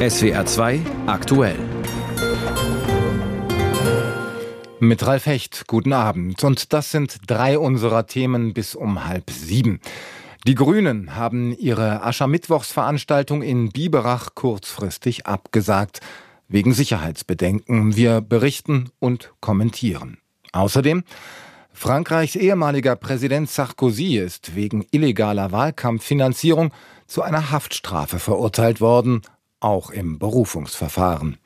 SWR 2 aktuell. Mit Ralf Hecht, guten Abend. Und das sind drei unserer Themen bis um halb sieben. Die Grünen haben ihre Aschermittwochsveranstaltung in Biberach kurzfristig abgesagt, wegen Sicherheitsbedenken. Wir berichten und kommentieren. Außerdem Frankreichs ehemaliger Präsident Sarkozy ist wegen illegaler Wahlkampffinanzierung zu einer Haftstrafe verurteilt worden, auch im Berufungsverfahren.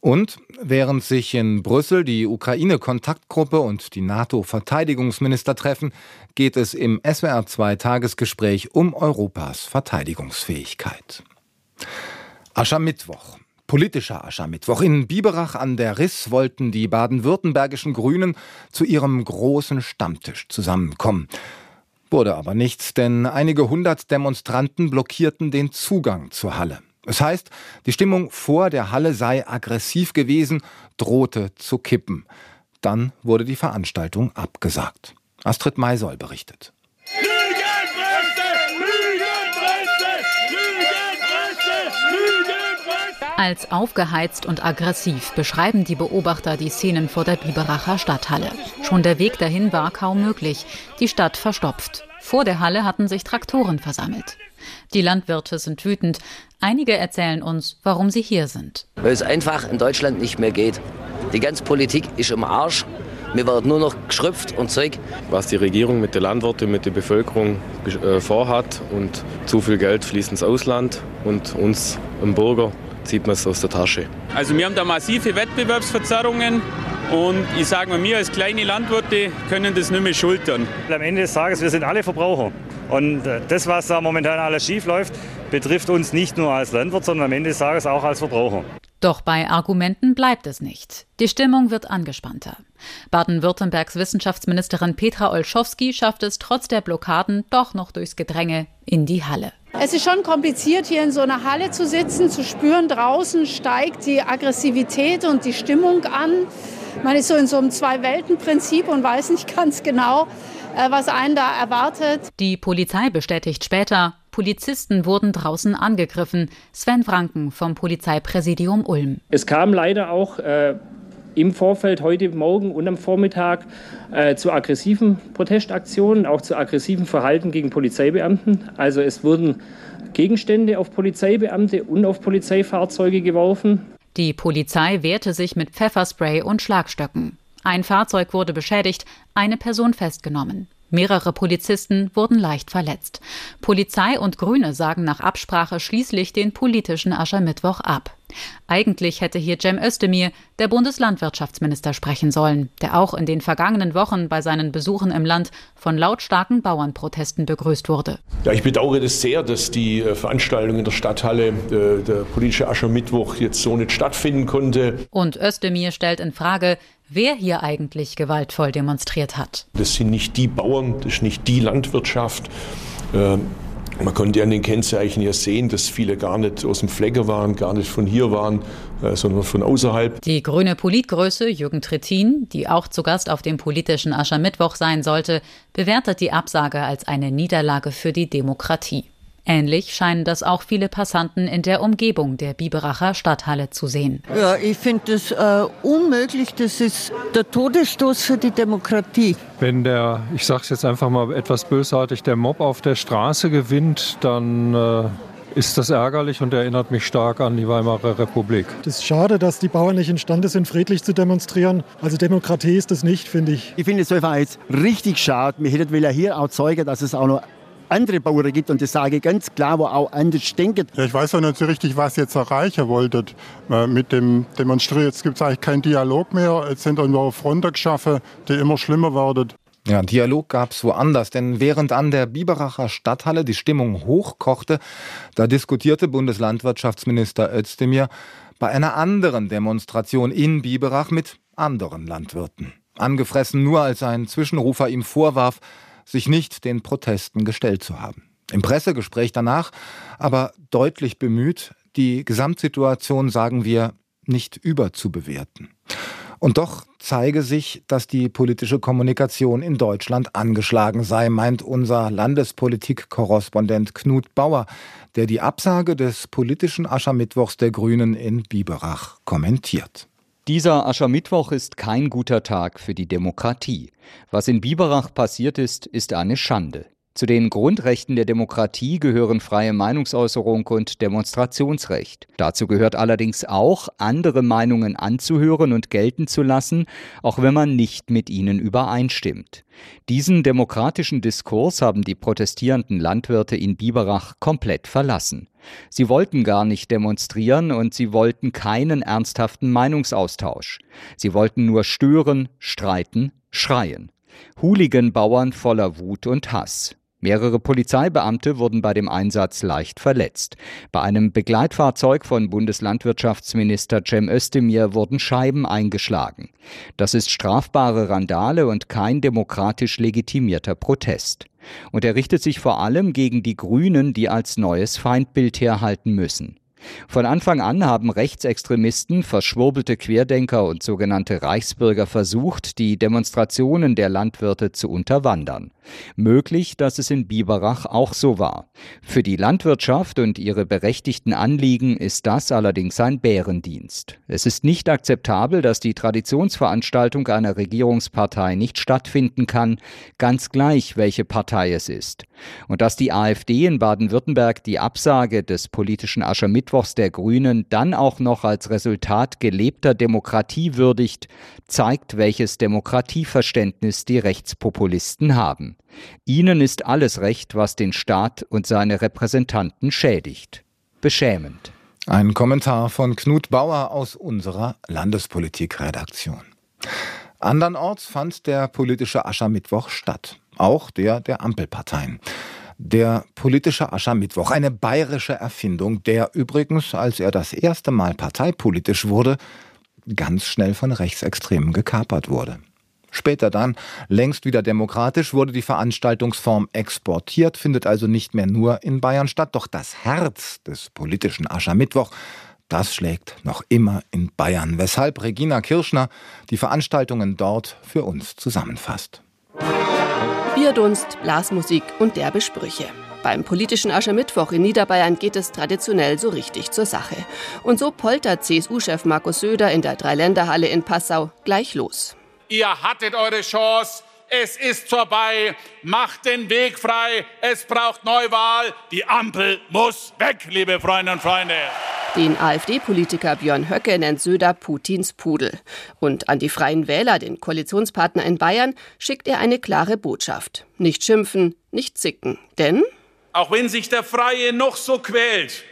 Und während sich in Brüssel die Ukraine-Kontaktgruppe und die NATO-Verteidigungsminister treffen, geht es im SWR2-Tagesgespräch um Europas Verteidigungsfähigkeit. Aschermittwoch. Politischer Aschermittwoch. In Biberach an der Riss wollten die baden-württembergischen Grünen zu ihrem großen Stammtisch zusammenkommen. Wurde aber nichts, denn einige hundert Demonstranten blockierten den Zugang zur Halle. Es heißt, die Stimmung vor der Halle sei aggressiv gewesen, drohte zu kippen. Dann wurde die Veranstaltung abgesagt. Astrid Maisoll berichtet. Als aufgeheizt und aggressiv beschreiben die Beobachter die Szenen vor der Biberacher Stadthalle. Schon der Weg dahin war kaum möglich. Die Stadt verstopft. Vor der Halle hatten sich Traktoren versammelt. Die Landwirte sind wütend. Einige erzählen uns, warum sie hier sind. Weil es einfach in Deutschland nicht mehr geht. Die ganze Politik ist im Arsch. Mir wird nur noch geschrüpft und Zeug. Was die Regierung mit den Landwirten, mit der Bevölkerung äh, vorhat und zu viel Geld fließt ins Ausland und uns im Bürger zieht man es aus der Tasche. Also wir haben da massive Wettbewerbsverzerrungen und ich sage mal, wir als kleine Landwirte können das nicht mehr schultern. Am Ende des Tages, wir sind alle Verbraucher. Und äh, das, was da momentan alles schief läuft, betrifft uns nicht nur als Landwirt, sondern am Ende des Tages auch als Verbraucher. Doch bei Argumenten bleibt es nicht. Die Stimmung wird angespannter. Baden-Württembergs Wissenschaftsministerin Petra Olschowski schafft es trotz der Blockaden doch noch durchs Gedränge in die Halle. Es ist schon kompliziert, hier in so einer Halle zu sitzen, zu spüren, draußen steigt die Aggressivität und die Stimmung an. Man ist so in so einem Zwei-Welten-Prinzip und weiß nicht ganz genau, äh, was einen da erwartet. Die Polizei bestätigt später, Polizisten wurden draußen angegriffen. Sven Franken vom Polizeipräsidium Ulm. Es kam leider auch äh, im Vorfeld heute Morgen und am Vormittag äh, zu aggressiven Protestaktionen, auch zu aggressiven Verhalten gegen Polizeibeamten. Also es wurden Gegenstände auf Polizeibeamte und auf Polizeifahrzeuge geworfen. Die Polizei wehrte sich mit Pfefferspray und Schlagstöcken. Ein Fahrzeug wurde beschädigt, eine Person festgenommen. Mehrere Polizisten wurden leicht verletzt. Polizei und Grüne sagen nach Absprache schließlich den politischen Aschermittwoch ab. Eigentlich hätte hier Cem Özdemir, der Bundeslandwirtschaftsminister, sprechen sollen, der auch in den vergangenen Wochen bei seinen Besuchen im Land von lautstarken Bauernprotesten begrüßt wurde. Ja, ich bedauere das sehr, dass die äh, Veranstaltung in der Stadthalle, äh, der politische Aschermittwoch, jetzt so nicht stattfinden konnte. Und Özdemir stellt in Frage, wer hier eigentlich gewaltvoll demonstriert hat. Das sind nicht die Bauern, das ist nicht die Landwirtschaft. Ähm, man konnte an den Kennzeichen ja sehen, dass viele gar nicht aus dem Flecke waren, gar nicht von hier waren, äh, sondern von außerhalb. Die grüne Politgröße Jürgen Trittin, die auch zu Gast auf dem politischen Aschermittwoch sein sollte, bewertet die Absage als eine Niederlage für die Demokratie. Ähnlich scheinen das auch viele Passanten in der Umgebung der Biberacher Stadthalle zu sehen. Ja, ich finde das äh, unmöglich. Das ist der Todesstoß für die Demokratie. Wenn der, ich sage es jetzt einfach mal etwas bösartig, der Mob auf der Straße gewinnt, dann äh ist das ärgerlich und erinnert mich stark an die Weimarer Republik. Es ist schade, dass die Bauern nicht imstande sind, friedlich zu demonstrieren. Also Demokratie ist das nicht, finde ich. Ich finde es einfach jetzt richtig schade. Wir hätten hier auch zeigen, dass es auch noch andere Bauern gibt und das sage ich ganz klar, wo auch anders denken. Ja, ich weiß auch nicht so richtig, was ihr jetzt erreichen wolltet äh, mit dem Demonstrieren. Jetzt gibt es eigentlich keinen Dialog mehr. Jetzt sind irgendwo Fronten geschaffen, die immer schlimmer werden. Ja, Dialog gab es woanders, denn während an der Biberacher Stadthalle die Stimmung hochkochte, da diskutierte Bundeslandwirtschaftsminister Özdemir bei einer anderen Demonstration in Biberach mit anderen Landwirten. Angefressen nur als ein Zwischenrufer ihm vorwarf, sich nicht den Protesten gestellt zu haben. Im Pressegespräch danach aber deutlich bemüht, die Gesamtsituation, sagen wir, nicht überzubewerten. Und doch zeige sich, dass die politische Kommunikation in Deutschland angeschlagen sei, meint unser Landespolitik-Korrespondent Knut Bauer, der die Absage des politischen Aschermittwochs der Grünen in Biberach kommentiert. Dieser Aschermittwoch ist kein guter Tag für die Demokratie. Was in Biberach passiert ist, ist eine Schande. Zu den Grundrechten der Demokratie gehören freie Meinungsäußerung und Demonstrationsrecht. Dazu gehört allerdings auch, andere Meinungen anzuhören und gelten zu lassen, auch wenn man nicht mit ihnen übereinstimmt. Diesen demokratischen Diskurs haben die protestierenden Landwirte in Biberach komplett verlassen. Sie wollten gar nicht demonstrieren und sie wollten keinen ernsthaften Meinungsaustausch. Sie wollten nur stören, streiten, schreien. Hooligan-Bauern voller Wut und Hass. Mehrere Polizeibeamte wurden bei dem Einsatz leicht verletzt. Bei einem Begleitfahrzeug von Bundeslandwirtschaftsminister Cem Özdemir wurden Scheiben eingeschlagen. Das ist strafbare Randale und kein demokratisch legitimierter Protest. Und er richtet sich vor allem gegen die Grünen, die als neues Feindbild herhalten müssen. Von Anfang an haben Rechtsextremisten, verschwurbelte Querdenker und sogenannte Reichsbürger versucht, die Demonstrationen der Landwirte zu unterwandern. Möglich, dass es in Biberach auch so war. Für die Landwirtschaft und ihre berechtigten Anliegen ist das allerdings ein Bärendienst. Es ist nicht akzeptabel, dass die Traditionsveranstaltung einer Regierungspartei nicht stattfinden kann, ganz gleich, welche Partei es ist. Und dass die AfD in Baden-Württemberg die Absage des politischen Aschermittwochs der Grünen dann auch noch als Resultat gelebter Demokratie würdigt, zeigt, welches Demokratieverständnis die Rechtspopulisten haben. Ihnen ist alles recht, was den Staat und seine Repräsentanten schädigt. Beschämend. Ein Kommentar von Knut Bauer aus unserer Landespolitikredaktion. Andernorts fand der politische Aschermittwoch statt, auch der der Ampelparteien. Der politische Aschermittwoch, eine bayerische Erfindung, der übrigens, als er das erste Mal parteipolitisch wurde, ganz schnell von Rechtsextremen gekapert wurde. Später dann, längst wieder demokratisch, wurde die Veranstaltungsform exportiert, findet also nicht mehr nur in Bayern statt. Doch das Herz des politischen Aschermittwoch, das schlägt noch immer in Bayern, weshalb Regina Kirschner die Veranstaltungen dort für uns zusammenfasst. Bierdunst, Blasmusik und derbe Sprüche. Beim politischen Aschermittwoch in Niederbayern geht es traditionell so richtig zur Sache. Und so poltert CSU-Chef Markus Söder in der Dreiländerhalle in Passau gleich los. Ihr hattet eure Chance. Es ist vorbei. Macht den Weg frei. Es braucht Neuwahl. Die Ampel muss weg, liebe Freunde und Freunde. Den AfD-Politiker Björn Höcke nennt Söder Putins Pudel. Und an die Freien Wähler, den Koalitionspartner in Bayern, schickt er eine klare Botschaft. Nicht schimpfen, nicht zicken. Denn auch wenn sich der Freie noch so quält,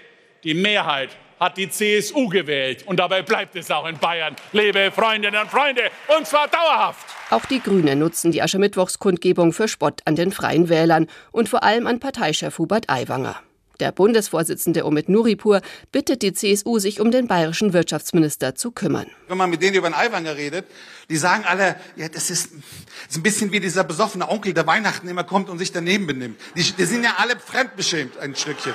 die Mehrheit hat die CSU gewählt. Und dabei bleibt es auch in Bayern. Liebe Freundinnen und Freunde, und zwar dauerhaft. Auch die Grünen nutzen die Aschermittwochskundgebung für Spott an den Freien Wählern und vor allem an Parteichef Hubert Aiwanger. Der Bundesvorsitzende Omid Nuripur bittet die CSU, sich um den bayerischen Wirtschaftsminister zu kümmern. Wenn man mit denen über den Aiwanger redet, die sagen alle, ja, das ist, das ist ein bisschen wie dieser besoffene Onkel, der Weihnachten immer kommt und sich daneben benimmt. Die, die sind ja alle fremdbeschämt, ein Stückchen.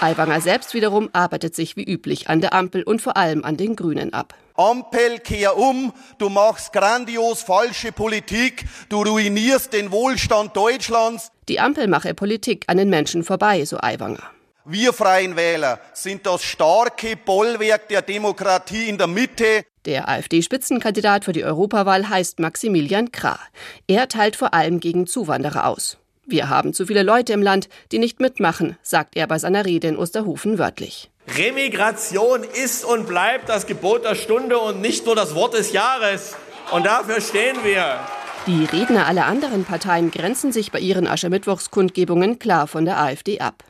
Aiwanger selbst wiederum arbeitet sich wie üblich an der Ampel und vor allem an den Grünen ab. Ampel, kehr um, du machst grandios falsche Politik, du ruinierst den Wohlstand Deutschlands. Die Ampel mache Politik an den Menschen vorbei, so Aiwanger. Wir Freien Wähler sind das starke Bollwerk der Demokratie in der Mitte. Der AfD-Spitzenkandidat für die Europawahl heißt Maximilian Krah. Er teilt vor allem gegen Zuwanderer aus. Wir haben zu viele Leute im Land, die nicht mitmachen, sagt er bei seiner Rede in Osterhofen wörtlich. Remigration ist und bleibt das Gebot der Stunde und nicht nur das Wort des Jahres. Und dafür stehen wir. Die Redner aller anderen Parteien grenzen sich bei ihren Aschermittwochskundgebungen klar von der AfD ab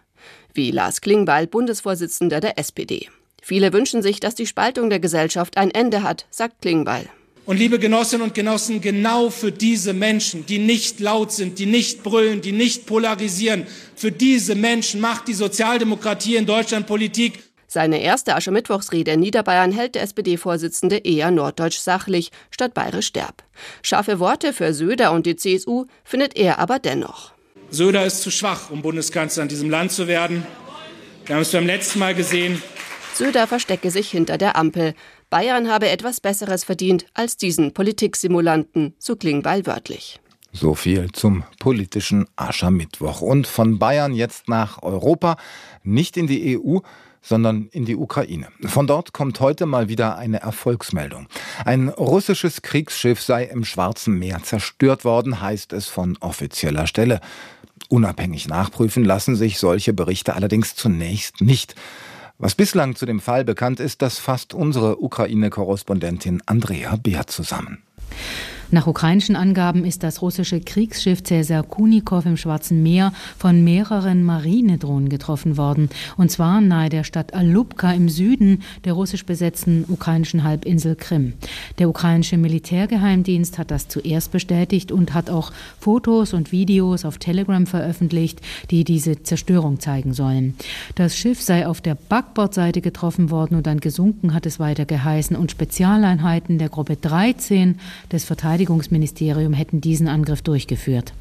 wie Lars Klingbeil, Bundesvorsitzender der SPD. Viele wünschen sich, dass die Spaltung der Gesellschaft ein Ende hat, sagt Klingbeil. Und liebe Genossinnen und Genossen, genau für diese Menschen, die nicht laut sind, die nicht brüllen, die nicht polarisieren, für diese Menschen macht die Sozialdemokratie in Deutschland Politik. Seine erste Aschermittwochsrede in Niederbayern hält der SPD-Vorsitzende eher norddeutsch sachlich statt bayerisch derb. Scharfe Worte für Söder und die CSU findet er aber dennoch. Söder ist zu schwach, um Bundeskanzler in diesem Land zu werden. Wir haben es beim letzten Mal gesehen. Söder verstecke sich hinter der Ampel. Bayern habe etwas Besseres verdient als diesen Politiksimulanten, so Klingbeil wörtlich. So viel zum politischen Aschermittwoch. Und von Bayern jetzt nach Europa, nicht in die EU, sondern in die Ukraine. Von dort kommt heute mal wieder eine Erfolgsmeldung. Ein russisches Kriegsschiff sei im Schwarzen Meer zerstört worden, heißt es von offizieller Stelle. Unabhängig nachprüfen lassen sich solche Berichte allerdings zunächst nicht. Was bislang zu dem Fall bekannt ist, das fasst unsere Ukraine-Korrespondentin Andrea Beer zusammen. Nach ukrainischen Angaben ist das russische Kriegsschiff Cäsar Kunikow im Schwarzen Meer von mehreren Marinedrohnen getroffen worden. Und zwar nahe der Stadt Alubka im Süden der russisch besetzten ukrainischen Halbinsel Krim. Der ukrainische Militärgeheimdienst hat das zuerst bestätigt und hat auch Fotos und Videos auf Telegram veröffentlicht, die diese Zerstörung zeigen sollen. Das Schiff sei auf der Backbordseite getroffen worden und dann gesunken, hat es weiter geheißen. Und Spezialeinheiten der Gruppe 13 des Verteidigungsministeriums Verteidigungsministerium hätten diesen Angriff durchgeführt.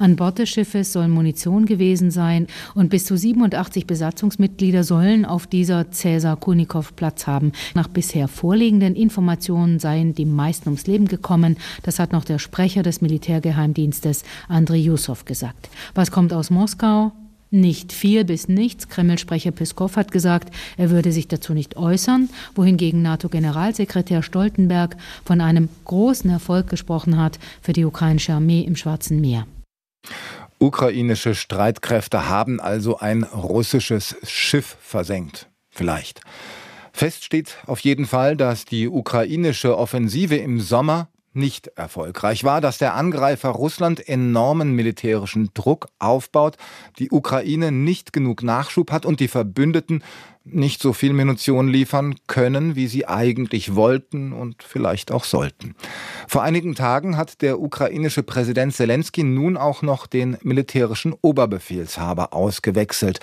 An Bord des Schiffes soll Munition gewesen sein und bis zu 87 Besatzungsmitglieder sollen auf dieser Cäsar Kunikow Platz haben. Nach bisher vorliegenden Informationen seien die meisten ums Leben gekommen. Das hat noch der Sprecher des Militärgeheimdienstes Andrei Yusov gesagt. Was kommt aus Moskau? Nicht viel bis nichts. Kreml-Sprecher Peskov hat gesagt, er würde sich dazu nicht äußern, wohingegen NATO-Generalsekretär Stoltenberg von einem großen Erfolg gesprochen hat für die ukrainische Armee im Schwarzen Meer. Ukrainische Streitkräfte haben also ein russisches Schiff versenkt. Vielleicht. Fest steht auf jeden Fall, dass die ukrainische Offensive im Sommer nicht erfolgreich war, dass der Angreifer Russland enormen militärischen Druck aufbaut, die Ukraine nicht genug Nachschub hat und die Verbündeten nicht so viel Munition liefern können, wie sie eigentlich wollten und vielleicht auch sollten. Vor einigen Tagen hat der ukrainische Präsident Zelensky nun auch noch den militärischen Oberbefehlshaber ausgewechselt.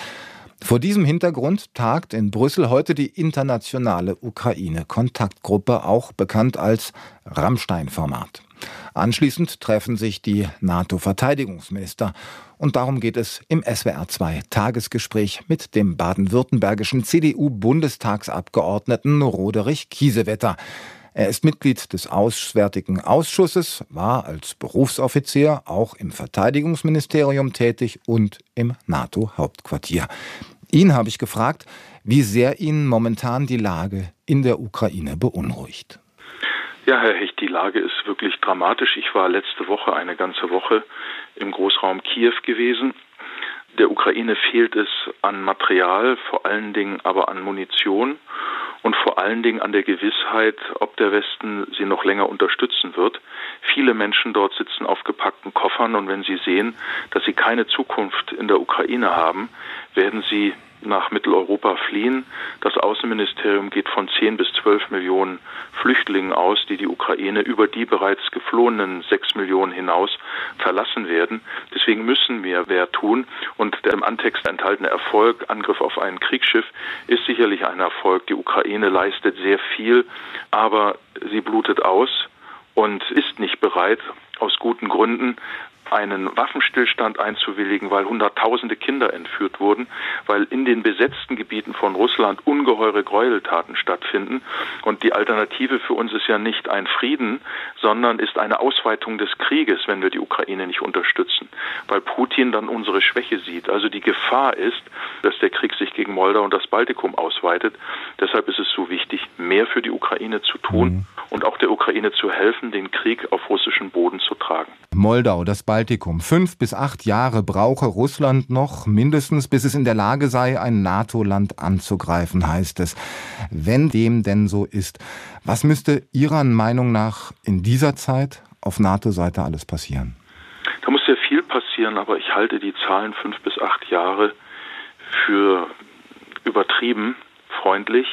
Vor diesem Hintergrund tagt in Brüssel heute die internationale Ukraine-Kontaktgruppe, auch bekannt als Rammstein-Format. Anschließend treffen sich die NATO-Verteidigungsminister. Und darum geht es im SWR2 Tagesgespräch mit dem baden-württembergischen CDU-Bundestagsabgeordneten Roderich Kiesewetter. Er ist Mitglied des Auswärtigen Ausschusses, war als Berufsoffizier auch im Verteidigungsministerium tätig und im NATO-Hauptquartier. Ihn habe ich gefragt, wie sehr ihn momentan die Lage in der Ukraine beunruhigt. Ja, Herr Hecht, die Lage ist wirklich dramatisch. Ich war letzte Woche eine ganze Woche im Großraum Kiew gewesen. Der Ukraine fehlt es an Material, vor allen Dingen aber an Munition und vor allen Dingen an der Gewissheit, ob der Westen sie noch länger unterstützen wird. Viele Menschen dort sitzen auf gepackten Koffern und wenn sie sehen, dass sie keine Zukunft in der Ukraine haben, werden sie nach Mitteleuropa fliehen. Das Außenministerium geht von 10 bis 12 Millionen Flüchtlingen aus, die die Ukraine über die bereits geflohenen 6 Millionen hinaus verlassen werden. Deswegen müssen wir wer tun. Und der im Antext enthaltene Erfolg, Angriff auf ein Kriegsschiff, ist sicherlich ein Erfolg. Die Ukraine leistet sehr viel, aber sie blutet aus und ist nicht bereit, aus guten Gründen einen Waffenstillstand einzuwilligen, weil Hunderttausende Kinder entführt wurden, weil in den besetzten Gebieten von Russland ungeheure Gräueltaten stattfinden. Und die Alternative für uns ist ja nicht ein Frieden, sondern ist eine Ausweitung des Krieges, wenn wir die Ukraine nicht unterstützen, weil Putin dann unsere Schwäche sieht. Also die Gefahr ist, dass der Krieg sich gegen Moldau und das Baltikum ausweitet. Deshalb ist es so wichtig, mehr für die Ukraine zu tun mhm. und auch der Ukraine zu helfen, den Krieg auf russischem Boden zu tragen. Moldau, das Baltikum Baltikum. Fünf bis acht Jahre brauche Russland noch mindestens, bis es in der Lage sei, ein NATO-Land anzugreifen, heißt es. Wenn dem denn so ist, was müsste Ihrer Meinung nach in dieser Zeit auf NATO-Seite alles passieren? Da muss sehr viel passieren, aber ich halte die Zahlen fünf bis acht Jahre für übertrieben freundlich,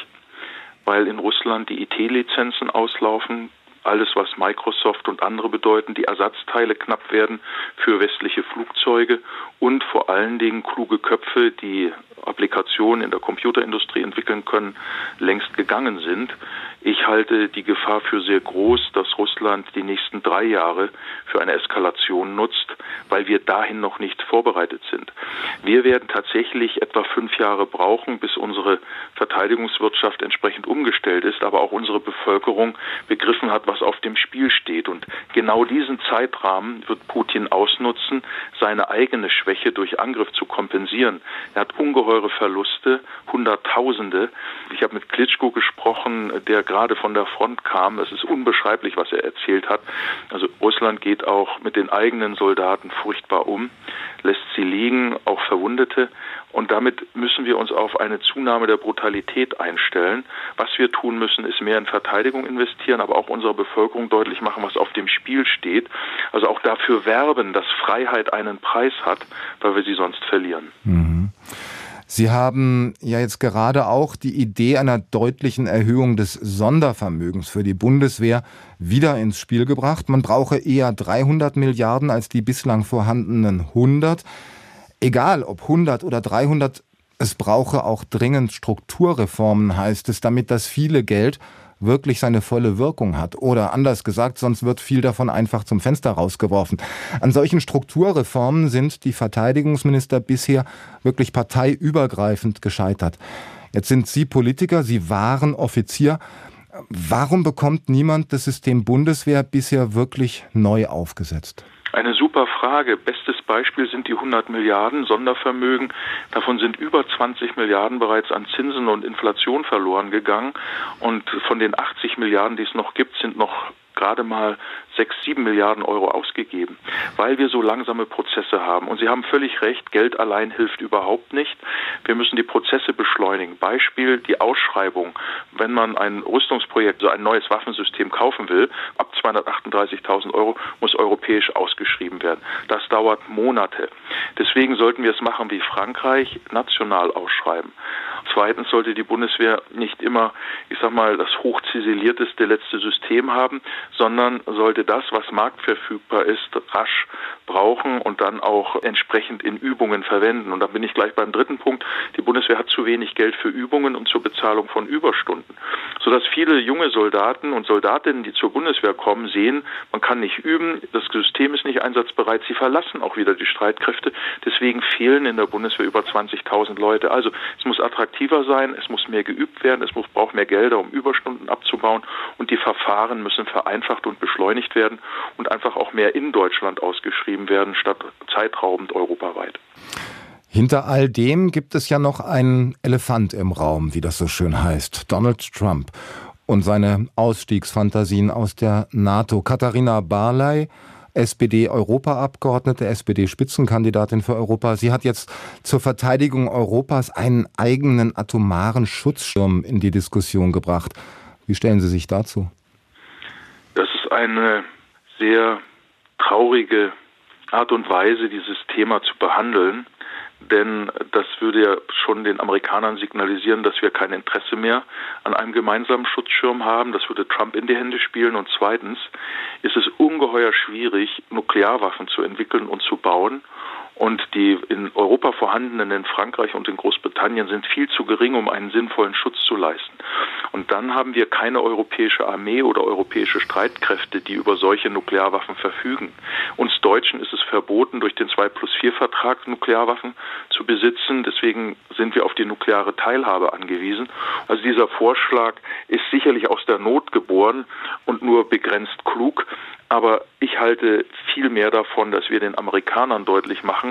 weil in Russland die IT-Lizenzen auslaufen, alles, was Microsoft und andere bedeuten, die Ersatzteile knapp werden für westliche Flugzeuge und vor allen Dingen kluge Köpfe, die Applikationen in der Computerindustrie entwickeln können, längst gegangen sind. Ich halte die Gefahr für sehr groß, dass Russland die nächsten drei Jahre für eine Eskalation nutzt, weil wir dahin noch nicht vorbereitet sind. Wir werden tatsächlich etwa fünf Jahre brauchen, bis unsere Verteidigungswirtschaft entsprechend umgestellt ist, aber auch unsere Bevölkerung begriffen hat, was auf dem Spiel steht. Und genau diesen Zeitrahmen wird Putin ausnutzen, seine eigene Schwäche durch Angriff zu kompensieren. Er hat ungeheure Verluste, Hunderttausende. Ich habe mit Klitschko gesprochen, der gerade von der Front kam. Es ist unbeschreiblich, was er erzählt hat. Also Russland geht auch mit den eigenen Soldaten furchtbar um, lässt sie liegen, auch Verwundete. Und damit müssen wir uns auf eine Zunahme der Brutalität einstellen. Was wir tun müssen, ist mehr in Verteidigung investieren, aber auch unserer Bevölkerung deutlich machen, was auf dem Spiel steht. Also auch dafür werben, dass Freiheit einen Preis hat, weil wir sie sonst verlieren. Mhm. Sie haben ja jetzt gerade auch die Idee einer deutlichen Erhöhung des Sondervermögens für die Bundeswehr wieder ins Spiel gebracht. Man brauche eher 300 Milliarden als die bislang vorhandenen 100. Egal ob 100 oder 300, es brauche auch dringend Strukturreformen, heißt es, damit das viele Geld wirklich seine volle Wirkung hat. Oder anders gesagt, sonst wird viel davon einfach zum Fenster rausgeworfen. An solchen Strukturreformen sind die Verteidigungsminister bisher wirklich parteiübergreifend gescheitert. Jetzt sind Sie Politiker, Sie waren Offizier. Warum bekommt niemand das System Bundeswehr bisher wirklich neu aufgesetzt? Eine super Frage. Bestes Beispiel sind die 100 Milliarden Sondervermögen. Davon sind über 20 Milliarden bereits an Zinsen und Inflation verloren gegangen. Und von den 80 Milliarden, die es noch gibt, sind noch gerade mal sechs, sieben Milliarden Euro ausgegeben, weil wir so langsame Prozesse haben. Und Sie haben völlig recht, Geld allein hilft überhaupt nicht. Wir müssen die Prozesse beschleunigen. Beispiel die Ausschreibung. Wenn man ein Rüstungsprojekt, so ein neues Waffensystem kaufen will, ab 238.000 Euro muss europäisch ausgeschrieben werden. Das dauert Monate. Deswegen sollten wir es machen wie Frankreich, national ausschreiben. Zweitens sollte die Bundeswehr nicht immer, ich sag mal, das hochziselierteste letzte System haben, sondern sollte das, was marktverfügbar ist, rasch brauchen und dann auch entsprechend in Übungen verwenden. Und da bin ich gleich beim dritten Punkt. Die Bundeswehr hat zu wenig Geld für Übungen und zur Bezahlung von Überstunden, sodass viele junge Soldaten und Soldatinnen, die zur Bundeswehr kommen, sehen, man kann nicht üben, das System ist nicht einsatzbereit, sie verlassen auch wieder die Streitkräfte. Deswegen fehlen in der Bundeswehr über 20.000 Leute. Also es muss attraktiver sein, es muss mehr geübt werden, es muss, braucht mehr Gelder, um Überstunden abzubauen und die Verfahren müssen vereinfacht und beschleunigt werden und einfach auch mehr in Deutschland ausgeschrieben werden, statt zeitraubend europaweit. Hinter all dem gibt es ja noch einen Elefant im Raum, wie das so schön heißt, Donald Trump und seine Ausstiegsfantasien aus der NATO. Katharina Barley, SPD-Europaabgeordnete, SPD-Spitzenkandidatin für Europa. Sie hat jetzt zur Verteidigung Europas einen eigenen atomaren Schutzschirm in die Diskussion gebracht. Wie stellen Sie sich dazu? Das ist eine sehr traurige Art und Weise, dieses Thema zu behandeln. Denn das würde ja schon den Amerikanern signalisieren, dass wir kein Interesse mehr an einem gemeinsamen Schutzschirm haben. Das würde Trump in die Hände spielen. Und zweitens ist es ungeheuer schwierig, Nuklearwaffen zu entwickeln und zu bauen. Und die in Europa vorhandenen, in Frankreich und in Großbritannien, sind viel zu gering, um einen sinnvollen Schutz zu leisten. Und dann haben wir keine europäische Armee oder europäische Streitkräfte, die über solche Nuklearwaffen verfügen. Uns Deutschen ist es verboten, durch den 2 plus 4 Vertrag Nuklearwaffen zu besitzen. Deswegen sind wir auf die nukleare Teilhabe angewiesen. Also dieser Vorschlag ist sicherlich aus der Not geboren und nur begrenzt klug. Aber ich halte viel mehr davon, dass wir den Amerikanern deutlich machen,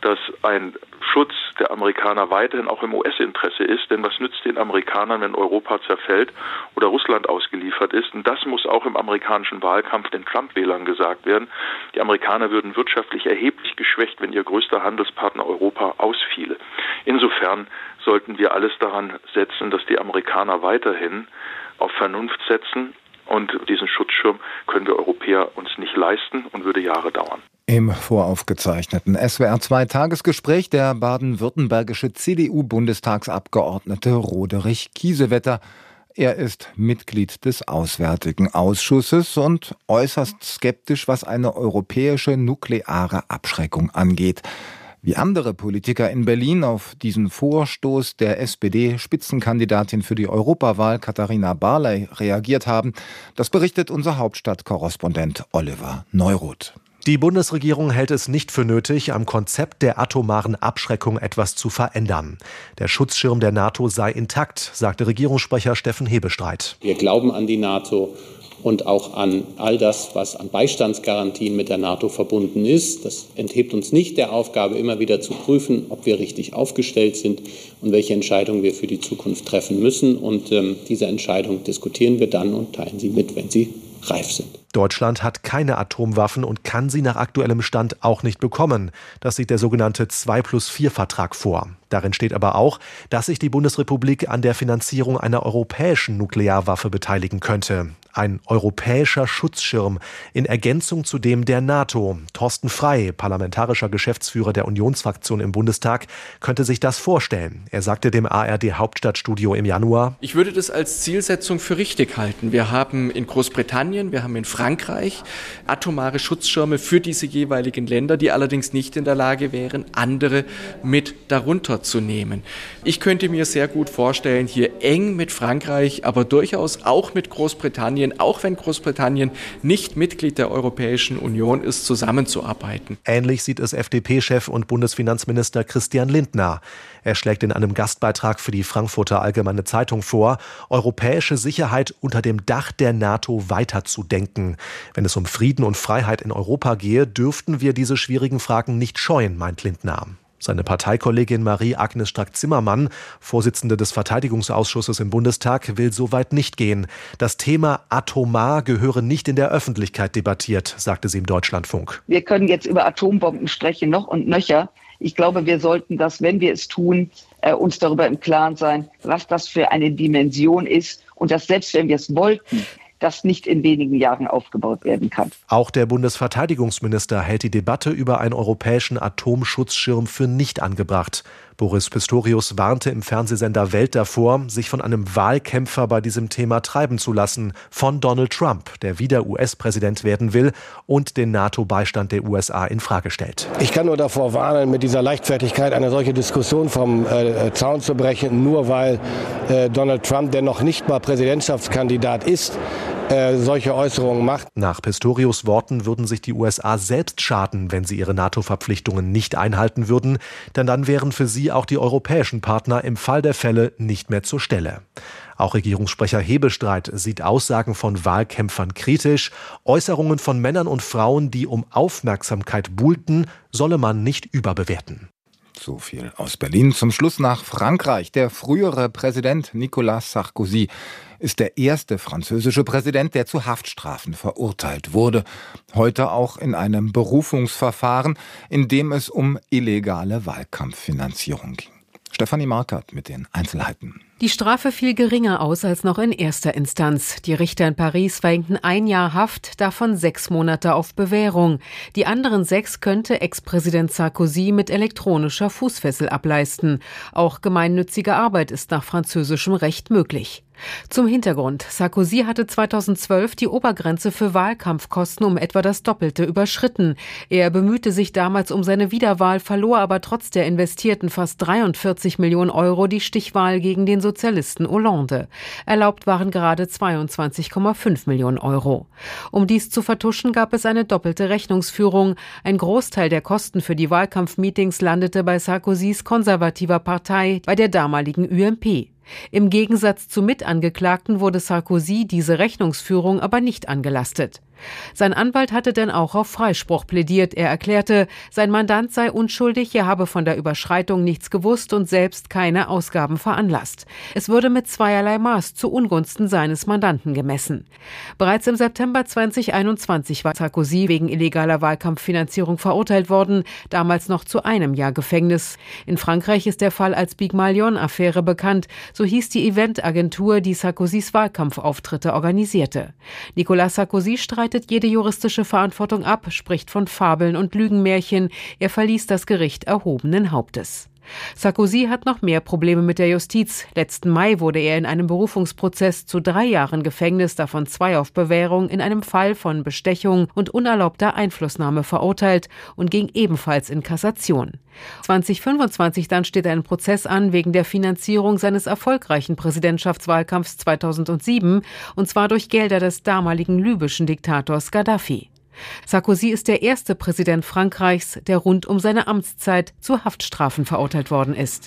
dass ein Schutz der Amerikaner weiterhin auch im US-Interesse ist. Denn was nützt den Amerikanern, wenn Europa zerfällt oder Russland ausgeliefert ist? Und das muss auch im amerikanischen Wahlkampf den Trump-Wählern gesagt werden. Die Amerikaner würden wirtschaftlich erheblich geschwächt, wenn ihr größter Handelspartner Europa ausfiele. Insofern sollten wir alles daran setzen, dass die Amerikaner weiterhin auf Vernunft setzen und diesen Schutzschirm können wir Europäer uns nicht leisten und würde Jahre dauern. Im voraufgezeichneten SWR2 Tagesgespräch der baden-württembergische CDU-Bundestagsabgeordnete Roderich Kiesewetter. Er ist Mitglied des Auswärtigen Ausschusses und äußerst skeptisch, was eine europäische nukleare Abschreckung angeht. Wie andere Politiker in Berlin auf diesen Vorstoß der SPD-Spitzenkandidatin für die Europawahl Katharina Barley reagiert haben, das berichtet unser Hauptstadtkorrespondent Oliver Neuroth. Die Bundesregierung hält es nicht für nötig, am Konzept der atomaren Abschreckung etwas zu verändern. Der Schutzschirm der NATO sei intakt, sagte Regierungssprecher Steffen Hebestreit. Wir glauben an die NATO und auch an all das, was an Beistandsgarantien mit der NATO verbunden ist. Das enthebt uns nicht der Aufgabe, immer wieder zu prüfen, ob wir richtig aufgestellt sind und welche Entscheidungen wir für die Zukunft treffen müssen. Und ähm, diese Entscheidung diskutieren wir dann und teilen sie mit, wenn sie reif sind. Deutschland hat keine Atomwaffen und kann sie nach aktuellem Stand auch nicht bekommen. Das sieht der sogenannte 2 plus 4 Vertrag vor. Darin steht aber auch, dass sich die Bundesrepublik an der Finanzierung einer europäischen Nuklearwaffe beteiligen könnte ein europäischer Schutzschirm in Ergänzung zu dem der NATO. Thorsten Frey, parlamentarischer Geschäftsführer der Unionsfraktion im Bundestag, könnte sich das vorstellen. Er sagte dem ARD Hauptstadtstudio im Januar, Ich würde das als Zielsetzung für richtig halten. Wir haben in Großbritannien, wir haben in Frankreich atomare Schutzschirme für diese jeweiligen Länder, die allerdings nicht in der Lage wären, andere mit darunter zu nehmen. Ich könnte mir sehr gut vorstellen, hier eng mit Frankreich, aber durchaus auch mit Großbritannien Großbritannien, auch wenn Großbritannien nicht Mitglied der Europäischen Union ist, zusammenzuarbeiten. Ähnlich sieht es FDP-Chef und Bundesfinanzminister Christian Lindner. Er schlägt in einem Gastbeitrag für die Frankfurter Allgemeine Zeitung vor, europäische Sicherheit unter dem Dach der NATO weiterzudenken. Wenn es um Frieden und Freiheit in Europa gehe, dürften wir diese schwierigen Fragen nicht scheuen, meint Lindner. Seine Parteikollegin Marie-Agnes Strack-Zimmermann, Vorsitzende des Verteidigungsausschusses im Bundestag, will so weit nicht gehen. Das Thema atomar gehöre nicht in der Öffentlichkeit debattiert, sagte sie im Deutschlandfunk. Wir können jetzt über Atombomben sprechen, noch und nöcher. Ich glaube, wir sollten das, wenn wir es tun, äh, uns darüber im Klaren sein, was das für eine Dimension ist und dass selbst wenn wir es wollten, das nicht in wenigen Jahren aufgebaut werden kann. Auch der Bundesverteidigungsminister hält die Debatte über einen europäischen Atomschutzschirm für nicht angebracht. Boris Pistorius warnte im Fernsehsender Welt davor, sich von einem Wahlkämpfer bei diesem Thema treiben zu lassen, von Donald Trump, der wieder US-Präsident werden will und den NATO-Beistand der USA in Frage stellt. Ich kann nur davor warnen, mit dieser Leichtfertigkeit eine solche Diskussion vom äh, Zaun zu brechen, nur weil äh, Donald Trump, der noch nicht mal Präsidentschaftskandidat ist, äh, solche Äußerungen macht. Nach Pistorius Worten würden sich die USA selbst schaden, wenn sie ihre NATO-Verpflichtungen nicht einhalten würden, denn dann wären für sie auch die europäischen Partner im Fall der Fälle nicht mehr zur Stelle. Auch Regierungssprecher Hebestreit sieht Aussagen von Wahlkämpfern kritisch. Äußerungen von Männern und Frauen, die um Aufmerksamkeit buhlten, solle man nicht überbewerten. So viel aus Berlin. Zum Schluss nach Frankreich. Der frühere Präsident Nicolas Sarkozy ist der erste französische Präsident, der zu Haftstrafen verurteilt wurde. Heute auch in einem Berufungsverfahren, in dem es um illegale Wahlkampffinanzierung ging. Stefanie Markert mit den Einzelheiten. Die Strafe fiel geringer aus als noch in erster Instanz. Die Richter in Paris verhängten ein Jahr Haft, davon sechs Monate auf Bewährung. Die anderen sechs könnte Ex-Präsident Sarkozy mit elektronischer Fußfessel ableisten. Auch gemeinnützige Arbeit ist nach französischem Recht möglich. Zum Hintergrund. Sarkozy hatte 2012 die Obergrenze für Wahlkampfkosten um etwa das Doppelte überschritten. Er bemühte sich damals um seine Wiederwahl, verlor aber trotz der investierten fast 43 Millionen Euro die Stichwahl gegen den Sozialisten Hollande. Erlaubt waren gerade 22,5 Millionen Euro. Um dies zu vertuschen, gab es eine doppelte Rechnungsführung. Ein Großteil der Kosten für die Wahlkampfmeetings landete bei Sarkozys konservativer Partei, bei der damaligen UMP. Im Gegensatz zu Mitangeklagten wurde Sarkozy diese Rechnungsführung aber nicht angelastet. Sein Anwalt hatte denn auch auf Freispruch plädiert. Er erklärte, sein Mandant sei unschuldig, er habe von der Überschreitung nichts gewusst und selbst keine Ausgaben veranlasst. Es würde mit zweierlei Maß zu Ungunsten seines Mandanten gemessen. Bereits im September 2021 war Sarkozy wegen illegaler Wahlkampffinanzierung verurteilt worden, damals noch zu einem Jahr Gefängnis. In Frankreich ist der Fall als Big Malion-Affäre bekannt. So hieß die Eventagentur, die Sarkozys Wahlkampfauftritte organisierte. Nicolas Sarkozy streitet jede juristische Verantwortung ab, spricht von Fabeln und Lügenmärchen. Er verließ das Gericht erhobenen Hauptes. Sarkozy hat noch mehr Probleme mit der Justiz. Letzten Mai wurde er in einem Berufungsprozess zu drei Jahren Gefängnis, davon zwei auf Bewährung, in einem Fall von Bestechung und unerlaubter Einflussnahme verurteilt und ging ebenfalls in Kassation. 2025 dann steht ein Prozess an wegen der Finanzierung seines erfolgreichen Präsidentschaftswahlkampfs 2007, und zwar durch Gelder des damaligen libyschen Diktators Gaddafi. Sarkozy ist der erste Präsident Frankreichs, der rund um seine Amtszeit zu Haftstrafen verurteilt worden ist.